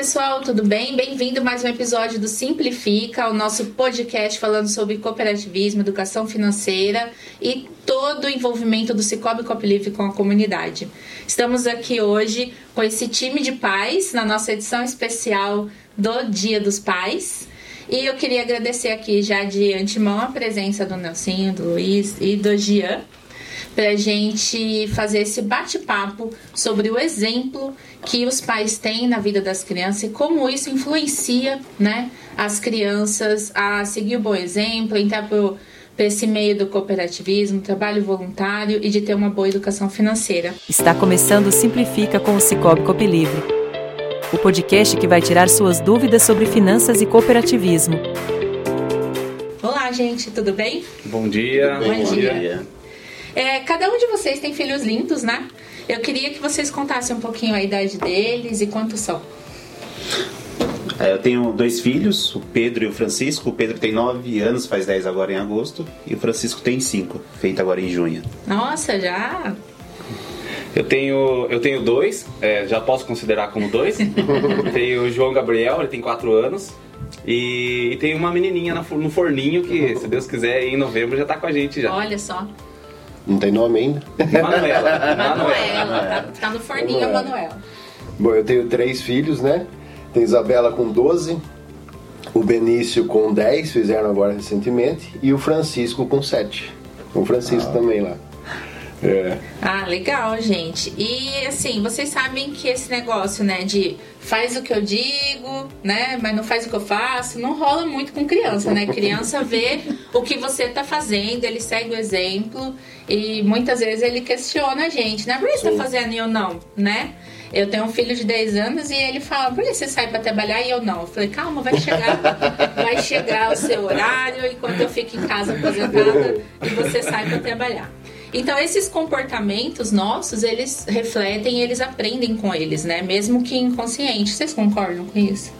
pessoal, tudo bem? Bem-vindo a mais um episódio do Simplifica, o nosso podcast falando sobre cooperativismo, educação financeira e todo o envolvimento do Cicobi Copilive com a comunidade. Estamos aqui hoje com esse time de pais na nossa edição especial do Dia dos Pais. E eu queria agradecer aqui já de antemão a presença do Nelsinho, do Luiz e do Gian para a gente fazer esse bate-papo sobre o exemplo que os pais têm na vida das crianças e como isso influencia né, as crianças a seguir o bom exemplo, entrar para esse meio do cooperativismo, trabalho voluntário e de ter uma boa educação financeira. Está começando o Simplifica com o Cicobi Copilivre, o podcast que vai tirar suas dúvidas sobre finanças e cooperativismo. Olá, gente, tudo bem? Bom dia. Bom, bom dia. dia. É, cada um de vocês tem filhos lindos, né? Eu queria que vocês contassem um pouquinho a idade deles e quantos são. É, eu tenho dois filhos, o Pedro e o Francisco. O Pedro tem 9 anos, faz 10 agora em agosto. E o Francisco tem 5, feito agora em junho. Nossa, já eu tenho, eu tenho dois, é, já posso considerar como dois. tenho o João Gabriel, ele tem 4 anos. E, e tem uma menininha no forninho que, se Deus quiser, em novembro já tá com a gente já. Olha só. Não tem nome ainda. Manuela. Manuela. Tá, tá, no forninho a Manuela. Bom, eu tenho três filhos, né? Tem Isabela com 12, o Benício com 10, fizeram agora recentemente, e o Francisco com 7. O Francisco ah. também lá. É. Legal, gente. E assim, vocês sabem que esse negócio, né, de faz o que eu digo, né, mas não faz o que eu faço, não rola muito com criança, né? Criança vê o que você tá fazendo, ele segue o exemplo e muitas vezes ele questiona a gente, né? Por que você tá fazendo e eu não, né? Eu tenho um filho de 10 anos e ele fala: por que você sai para trabalhar e eu não? Eu falei: calma, vai chegar, vai chegar o seu horário enquanto eu fico em casa aposentada e você sai para trabalhar. Então esses comportamentos nossos, eles refletem, eles aprendem com eles, né? Mesmo que inconsciente. Vocês concordam com isso?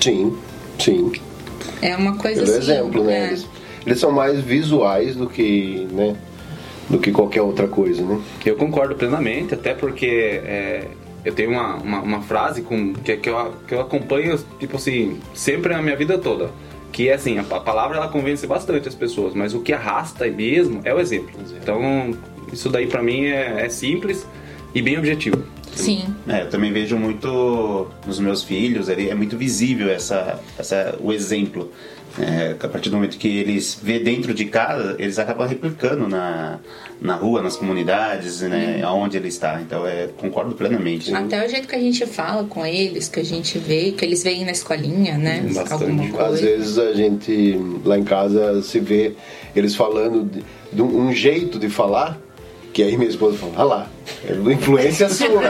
Sim, sim. É uma coisa Pelo assim. exemplo, né? É. Eles, eles, são mais visuais do que, né? Do que qualquer outra coisa, né? Eu concordo plenamente, até porque é, eu tenho uma, uma, uma, frase com, que, que, eu, que eu acompanho, tipo assim, sempre na minha vida toda que assim, a, palavra ela convence bastante as pessoas, mas o que arrasta mesmo é o exemplo. Então, isso daí para mim é, é, simples e bem objetivo. Sim. É, eu também vejo muito nos meus filhos, é muito visível essa, essa, o exemplo. É, a partir do momento que eles vê dentro de casa, eles acabam replicando na, na rua, nas comunidades, né, aonde ele está. Então, é, concordo plenamente. Até o jeito que a gente fala com eles, que a gente vê, que eles veem na escolinha, né? Bastante. Às vezes a gente lá em casa se vê eles falando de, de um jeito de falar que aí minha esposa falou, ah lá, é influência sua.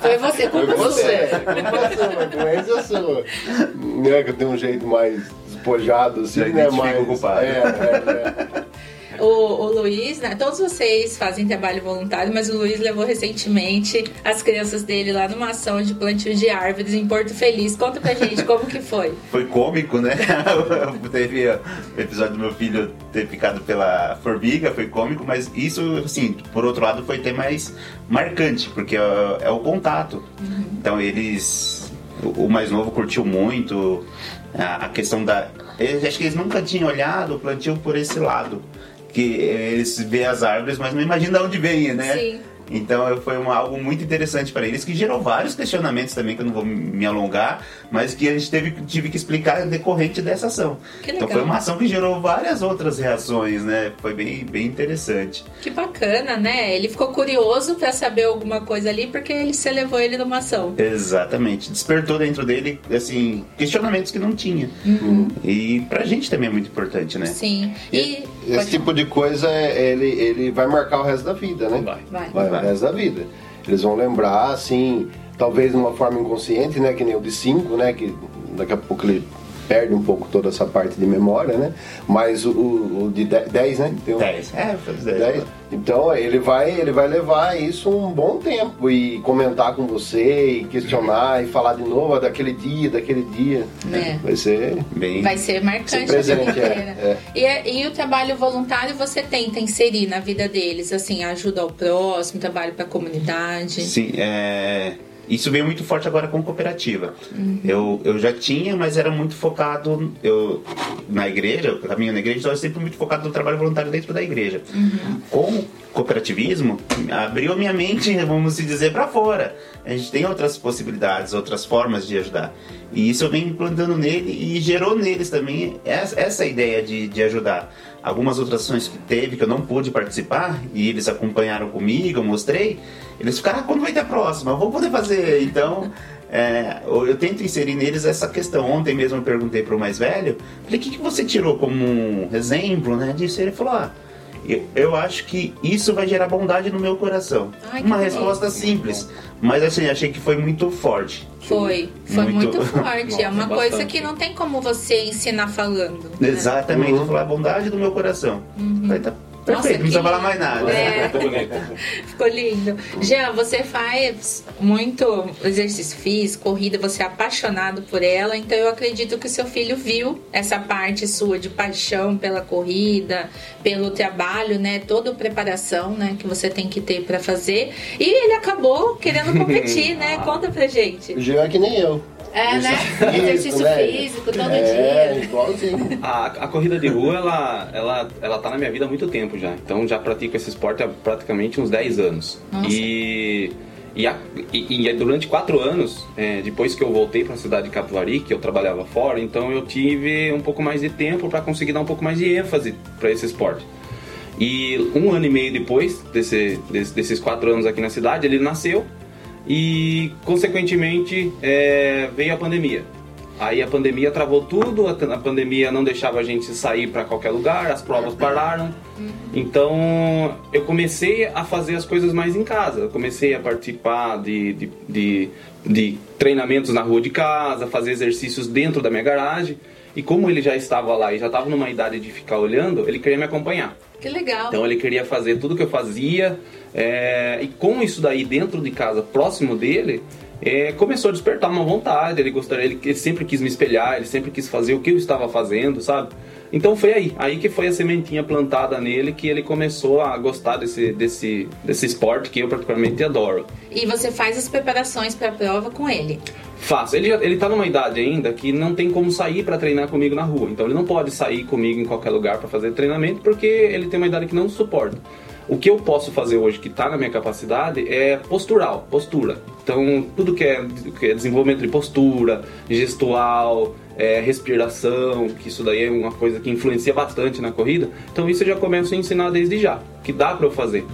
Foi você, Foi você, culpa sua, influência sua. Né, que eu tenho um jeito mais despojado, assim, né? Mais. É, é, é. O, o Luiz, né? Todos vocês fazem trabalho voluntário, mas o Luiz levou recentemente as crianças dele lá numa ação de plantio de árvores em Porto Feliz. Conta pra gente como que foi. Foi cômico, né? Teve o episódio do meu filho ter ficado pela formiga, foi cômico, mas isso, assim, por outro lado, foi até mais marcante, porque é, é o contato. Uhum. Então eles. O mais novo curtiu muito a questão da. Acho que eles nunca tinham olhado o plantio por esse lado que eles vê as árvores, mas não imaginam de onde vem, né? Sim. Então foi uma, algo muito interessante para eles, que gerou vários questionamentos também, que eu não vou me alongar, mas que a gente teve, tive que explicar decorrente dessa ação. Então foi uma ação que gerou várias outras reações, né? Foi bem, bem interessante. Que bacana, né? Ele ficou curioso para saber alguma coisa ali, porque ele se levou ele numa ação. Exatamente. Despertou dentro dele, assim, questionamentos que não tinha. Uhum. E pra gente também é muito importante, né? Sim. E, e esse tipo de coisa, ele, ele vai marcar o resto da vida, né? Vai. Vai, vai o resto da vida. Eles vão lembrar, assim, talvez de uma forma inconsciente, né? Que nem o de 5, né? Que daqui a pouco ele perde um pouco toda essa parte de memória, né? Mas o, o de 10, né? 10. Um, é, faz 10. Então ele vai, ele vai levar isso um bom tempo e comentar com você e questionar e falar de novo daquele dia, daquele dia. É. Vai ser bem. Vai ser marcante presente, é, é. E, é, e o trabalho voluntário você tenta inserir na vida deles, assim, ajuda ao próximo, trabalho para a comunidade. Sim, é isso veio muito forte agora com cooperativa. Eu, eu já tinha, mas era muito focado eu, na igreja, eu caminho na igreja, então eu sempre muito focado no trabalho voluntário dentro da igreja. Com o cooperativismo, abriu minha mente, vamos dizer, para fora. A gente tem outras possibilidades, outras formas de ajudar. E isso eu venho implantando nele e gerou neles também essa, essa ideia de, de ajudar. Algumas outras ações que teve que eu não pude participar e eles acompanharam comigo, eu mostrei. Eles ficaram, ah, quando vai ter a próxima? Eu vou poder fazer. Então, é, eu tento inserir neles essa questão. Ontem mesmo eu perguntei para o mais velho, falei, o que, que você tirou como um exemplo né, disso? Ele falou, ah, eu, eu acho que isso vai gerar bondade no meu coração. Ai, Uma resposta simples, mas assim, achei que foi muito forte. Foi, foi muito, Muito. forte. é uma Nossa, coisa bastante. que não tem como você ensinar falando. né? Exatamente, Uhum. falou a bondade do meu coração. Falei, tá perfeito, Nossa, não precisa falar mais nada. É. Ficou lindo. Jean, você faz muito exercício físico, corrida, você é apaixonado por ela, então eu acredito que o seu filho viu essa parte sua de paixão pela corrida, pelo trabalho, né? Toda a preparação, né, que você tem que ter pra fazer. E ele acabou querendo competir, né? Conta pra gente. O Jean é que nem eu. É, né? Exercício né? físico todo é, dia. igualzinho. A, a corrida de rua, ela, ela, ela tá na minha vida há muito tempo já. Então já pratico esse esporte há praticamente uns 10 anos. Nossa. E, e, a- e- e durante quatro anos, é, depois que eu voltei para a cidade de Capivari, que eu trabalhava fora, então eu tive um pouco mais de tempo para conseguir dar um pouco mais de ênfase para esse esporte. E um ano e meio depois desse, desse- desses quatro anos aqui na cidade, ele nasceu e, consequentemente, é, veio a pandemia. Aí a pandemia travou tudo, a, pandemia não deixava a gente sair para qualquer lugar, as provas pararam. Então eu comecei a fazer as coisas mais em casa. Eu comecei a participar de, de, de, de treinamentos na rua de casa, fazer exercícios dentro da minha garagem. E como ele já estava lá e já estava numa idade de ficar olhando, ele queria me acompanhar. Que legal. Então ele queria fazer tudo que eu fazia. é, e com isso daí dentro de casa, próximo dele, é, começou a despertar uma vontade. Ele gostaria, ele, ele sempre quis me espelhar, ele sempre quis fazer o que eu estava fazendo, sabe? Então foi aí, aí que foi a sementinha plantada nele que ele começou a gostar desse, desse, desse esporte que eu particularmente adoro. E você faz as preparações pra prova com ele. Faço. Ele, ele tá numa idade ainda que não tem como sair para treinar comigo na rua. Então ele não pode sair comigo em qualquer lugar para fazer treinamento porque ele tem uma idade que não suporta. O que eu posso fazer hoje que está na minha capacidade é postural, postura. Então tudo que é, que é desenvolvimento de postura, gestual, é, respiração, que isso daí é uma coisa que influencia bastante na corrida. Então isso eu já começo a ensinar desde já, que dá para eu fazer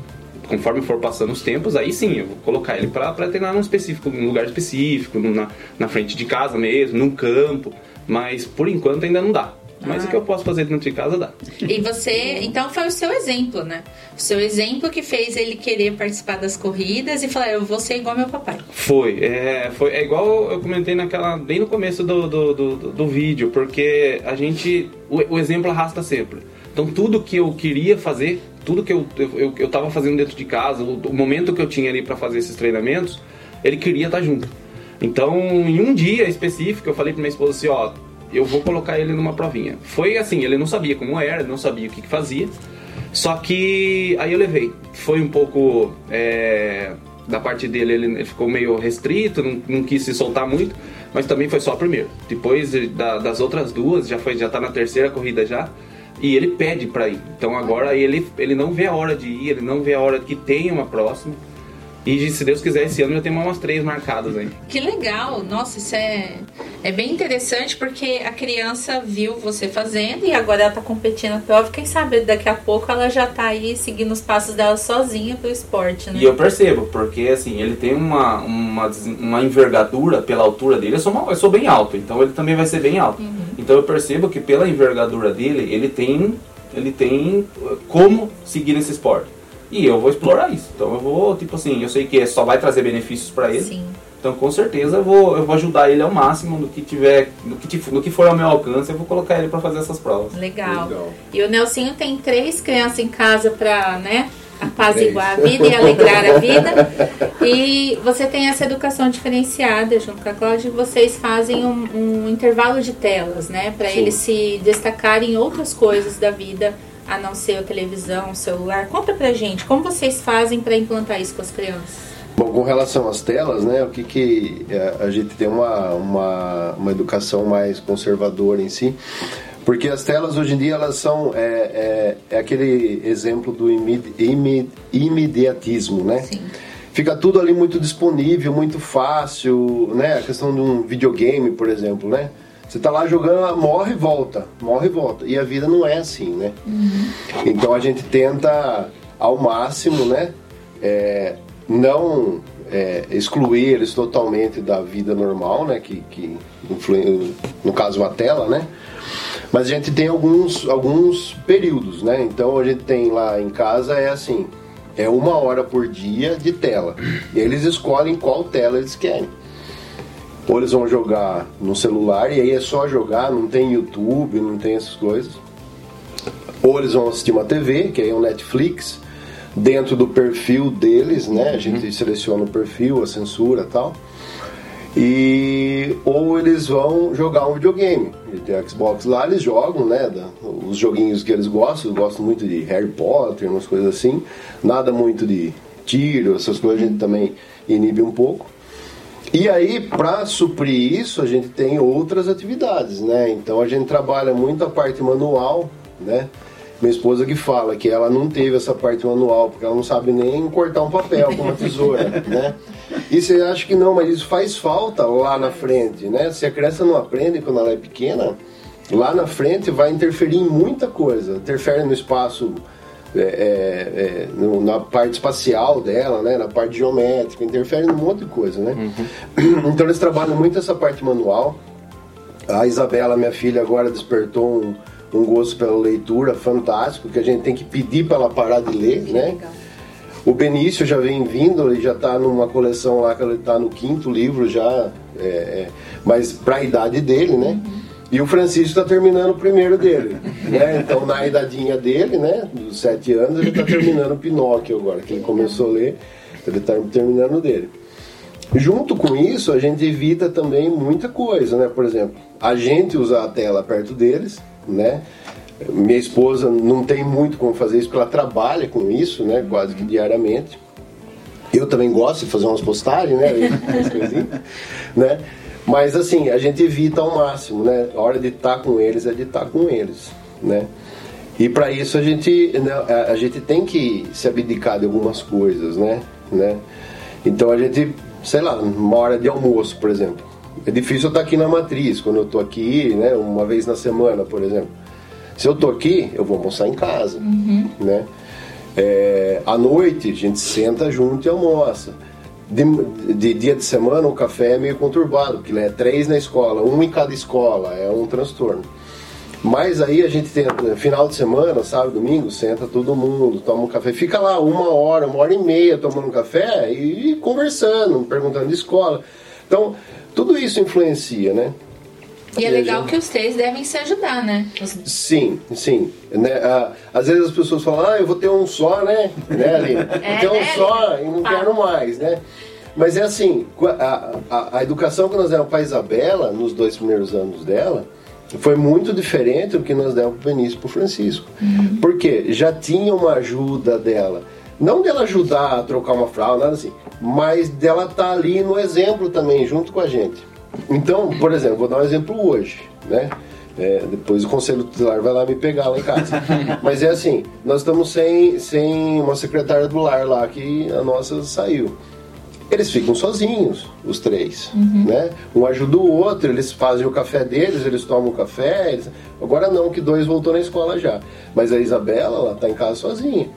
conforme for passando os tempos, aí sim, eu vou colocar ele para treinar num específico, num lugar específico, na, na frente de casa mesmo, num campo, mas por enquanto ainda não dá. Mas Ah. o que eu posso fazer dentro de casa dá. E você, então foi o seu exemplo, né? O seu exemplo que fez ele querer participar das corridas e falar, eu vou ser igual meu papai. Foi, é, foi, é igual eu comentei naquela, bem no começo do, do, do, do- vídeo, porque a gente, o, o exemplo arrasta sempre. Então tudo que eu queria fazer, tudo que eu, eu, eu, eu tava fazendo dentro de casa, o, o momento que eu tinha ali para fazer esses treinamentos, ele queria estar junto. Então, em um dia específico, eu falei pra minha esposa assim, ó, eu vou colocar ele numa provinha. Foi assim, ele não sabia como era, não sabia o que, que fazia. Só que aí eu levei. Foi um pouco é, da parte dele, ele, ele ficou meio restrito, não, não quis se soltar muito, mas também foi só a primeira. Depois da- das outras duas, já foi, já tá na terceira corrida já. E ele pede pra ir. Então agora ele, ele não vê a hora de ir, ele não vê a hora que tenha uma próxima. E se Deus quiser, esse ano já tem umas três marcadas aí. Que legal! Nossa, isso é, é bem interessante porque a criança viu você fazendo e agora ela tá competindo na prova. Quem sabe daqui a pouco ela já tá aí seguindo os passos dela sozinha pro esporte, né? E eu percebo, porque assim, ele tem uma, uma, uma envergadura pela altura dele. Eu sou, uma- eu sou bem alto, então ele também vai ser bem alto. Então eu percebo que pela envergadura dele, ele tem, ele tem uh, como seguir nesse esporte. E eu vou explorar isso. Então eu vou, tipo assim, eu sei que só vai trazer benefícios para ele. Sim. Então com certeza eu vou, eu vou ajudar ele ao máximo no que tiver, no que, no que for ao meu alcance, eu vou colocar ele para fazer essas provas. Legal. Legal. E o Nelsinho tem três crianças em casa pra, né, apaziguar a vida e alegrar a vida. E você tem essa educação diferenciada junto com a Cláudia, vocês fazem um, um intervalo de telas, né, Sim. eles se destacarem em outras coisas da vida, a não ser a televisão, o celular. Conta pra gente, como vocês fazem pra implantar isso com as crianças? Bom, com relação às telas, né, o que que é, a gente tem uma, uma, uma educação mais conservadora em si, porque as telas hoje em dia elas são é, é, é aquele exemplo do imedi, imedi, imediatismo, né? Sim. Fica tudo ali muito disponível, muito fácil, né? A questão de um videogame, por exemplo, né? Você tá lá jogando, morre e volta, morre e volta. E a vida não é assim, né? Então a gente tenta ao máximo, né? é, não é, excluir eles totalmente da vida normal, né? Que, que influi, no caso a tela, né? Mas a gente tem alguns, alguns períodos, né? Então a gente tem lá em casa é assim, é uma hora por dia de tela. E eles escolhem qual tela eles querem. Ou eles vão jogar no celular e aí é só jogar, não tem YouTube, não tem essas coisas. Ou eles vão assistir uma TV, que aí é o Netflix, dentro do perfil deles, né? A gente seleciona o perfil, a censura tal. E ou eles vão jogar um videogame. E tem Xbox lá, eles jogam, né? da- os joguinhos que eles gostam, eu gosto muito de Harry Potter, umas coisas assim. Nada muito de tiro, essas coisas a gente também inibe um pouco. E aí, para suprir isso, a gente tem outras atividades, né? Então a gente trabalha muito a parte manual, né? Minha esposa que fala que ela não teve essa parte manual, porque ela não sabe nem cortar um papel com uma tesoura, né? E você acha que não, mas isso faz falta lá na frente, né? Se a criança não aprende quando ela é pequena, lá na frente vai interferir em muita coisa. Interfere no espaço é, é, é, no- na parte espacial dela, né, na parte geométrica, interfere num monte de coisa, né? Então eles trabalham muito essa parte manual. A Isabela, minha filha, agora despertou um, um gosto pela leitura fantástico, que a gente tem que pedir para ela parar de ler, né? Legal. O Benício já vem vindo, ele já está numa coleção lá que ele está no quinto livro já, é, é, mas para a idade dele, né? E o Francisco está terminando o primeiro dele, né? Então na idadinha dele, né, dos sete anos, ele está terminando o Pinóquio agora, que ele começou a ler, ele está terminando o dele. Junto com isso, a gente evita também muita coisa, né? Por exemplo, a gente usar a tela perto deles, né? Minha esposa não tem muito como fazer isso, porque ela trabalha com isso, né? Quase que diariamente. Eu também gosto de fazer umas postagens, né? Né? Mas assim, a gente evita ao máximo, né? A hora de estar com eles é de estar com eles, né? E para isso a gente, né, a gente tem que se abdicar de algumas coisas, né? né? Então a gente, sei lá, uma hora de almoço, por exemplo. É difícil eu estar aqui na matriz, quando eu estou aqui, né? Uma vez na semana, por exemplo. Se eu estou aqui, eu vou almoçar em casa, né? É, à noite a gente senta junto e almoça. De, de dia de semana o café é meio conturbado, porque é três na escola, um em cada escola, é um transtorno. Mas aí a gente tem final de semana, sábado, domingo, senta todo mundo, toma um café, fica lá uma hora, uma hora e meia tomando café e conversando, perguntando de escola. Então, tudo isso influencia, né? E é a legal que os três devem se ajudar, né? Os- Sim, sim. Né? às vezes as pessoas falam, ah, eu vou ter um só, né? né Aline? É, ter um né, só e não quero mais, né? Mas é assim, a, a, a educação que nós demos para Isabela, nos dois primeiros anos dela, foi muito diferente do que nós demos para o Benício e para o Francisco. Porque já tinha uma ajuda dela. Não dela ajudar a trocar uma fralda, nada assim, mas dela estar ali no exemplo também, junto com a gente. Então, por exemplo, vou dar um exemplo hoje, né? É, depois o conselho tutelar vai lá me pegar lá em casa. Mas é assim, nós estamos sem, sem uma secretária do lar lá que a nossa saiu. Eles ficam sozinhos, os três, né? Um ajuda o outro, eles fazem o café deles, eles tomam o café. eles- Agora não, que dois voltou na escola já. Mas a Isabela, ela tá em casa sozinha.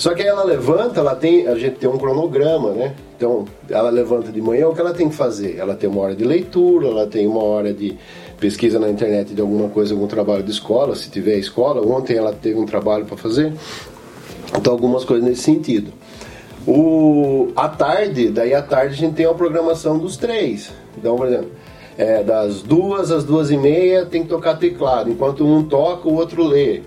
Só que aí ela levanta, ela tem, a gente tem um cronograma, né? Então, ela levanta de manhã, o que ela tem que fazer? Ela tem uma hora de leitura, ela tem uma hora de pesquisa na internet de alguma coisa, algum trabalho de escola, se tiver escola. Ontem ela teve um trabalho para fazer. Então, algumas coisas nesse sentido. O, à tarde, daí à tarde a gente tem a programação dos três. Então, por exemplo, é, das duas às duas e meia tem que tocar teclado. Enquanto um toca, o outro lê.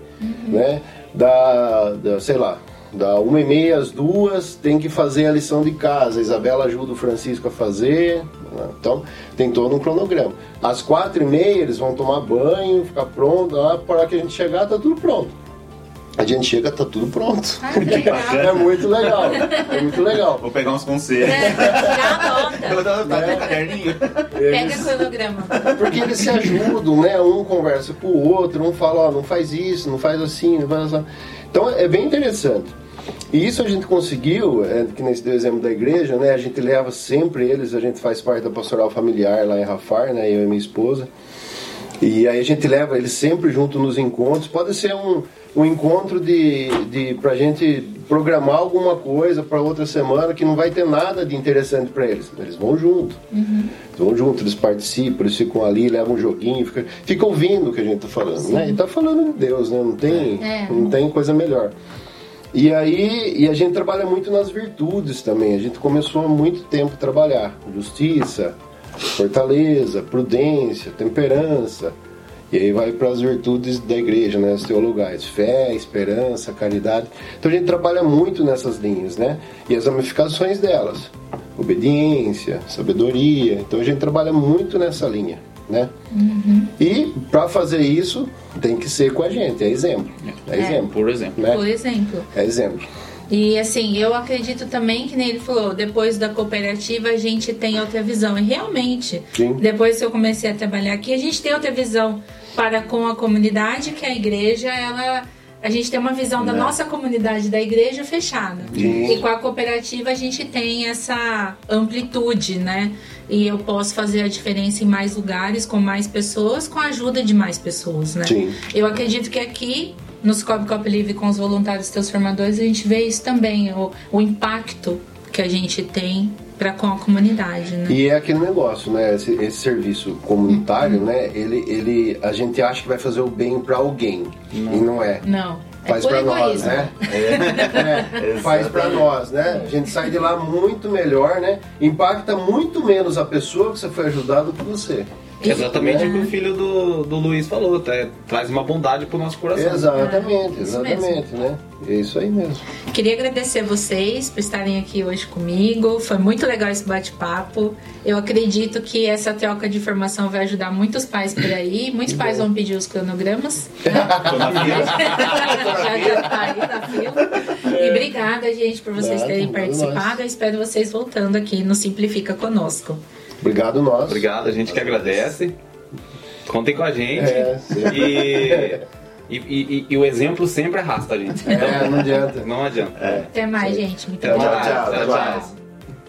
Né? Da, da, sei lá, da uma e meia às duas tem que fazer a lição de casa. A Isabela ajuda o Francisco a fazer. né? Então, tem todo um cronograma. Às quatro e meia eles vão tomar banho, ficar pronto. Lá, para que a gente chegar, tá tudo pronto. A gente chega, tá tudo pronto. Ah. É muito legal. É muito legal. Vou pegar uns conselhos. É, já anota. vou dar um caderninho. Pega cronograma. Porque eles se ajudam, né? Um conversa com o outro, um fala, ó, não faz isso, não faz assim, não faz assim. Então é bem interessante. E isso a gente conseguiu, é, que nesse exemplo da igreja, né? A gente leva sempre eles, a gente faz parte da pastoral familiar lá em Rafar, né? Eu e minha esposa. E aí a gente leva eles sempre junto nos encontros. Pode ser um, um encontro de, de pra gente programar alguma coisa para outra semana que não vai ter nada de interessante para eles. Eles vão junto. Eles vão junto, eles participam, eles ficam ali, levam um joguinho, fica, fica ouvindo o que a gente tá falando, né? E tá falando de Deus, né? Não tem, É. não tem coisa melhor. E aí, e a gente trabalha muito nas virtudes também. A gente começou há muito tempo a trabalhar justiça, fortaleza, prudência, temperança. E aí vai para as virtudes da igreja, né, as teologais, fé, esperança, caridade. Então a gente trabalha muito nessas linhas, né? E as ramificações delas, obediência, sabedoria. Então a gente trabalha muito nessa linha, né? E para fazer isso tem que ser com a gente, é exemplo, é, É. exemplo, Por exemplo. né? Por exemplo. É exemplo. E assim, eu acredito também que nem ele falou, depois da cooperativa a gente tem outra visão. E realmente, Sim. depois que eu comecei a trabalhar aqui, a gente tem outra visão para com a comunidade, que a igreja, ela. A gente tem uma visão da nossa comunidade da igreja fechada. Sim. E com a cooperativa a gente tem essa amplitude, né? E eu posso fazer a diferença em mais lugares, com mais pessoas, com a ajuda de mais pessoas, né? Sim. Eu acredito que aqui, no Scope Cop Livre com os voluntários transformadores, a gente vê isso também, o, o impacto que a gente tem para com a comunidade, né? E é aquele negócio, né? Esse, esse serviço comunitário, né? Ele, ele, a gente acha que vai fazer o bem para alguém e não é. Não, é Faz por pra nós, né? É, faz pra nós, né? A gente sai de lá muito melhor, né? Impacta muito menos a pessoa que você foi ajudar do que você. Exatamente É. o que o filho do, do Luiz falou, tá? traz uma bondade pro nosso coração. Exatamente, É, exatamente, né? É isso aí mesmo. Queria agradecer vocês por estarem aqui hoje comigo. Foi muito legal esse bate-papo. Eu acredito que essa troca de informação vai ajudar muitos pais por aí. Muitos pais vão pedir os cronogramas. Tô na fila. já, já tá aí na fila. E obrigada, gente, por vocês terem participado. Eu espero vocês voltando aqui no Simplifica Conosco. Obrigado nós. Obrigado, a gente que agradece. Contem com a gente. É, sim. e, e, e- e o exemplo sempre arrasta a gente. É, não adianta. Não adianta. Até mais, gente. Muito mais. Tchau, até mais. mais.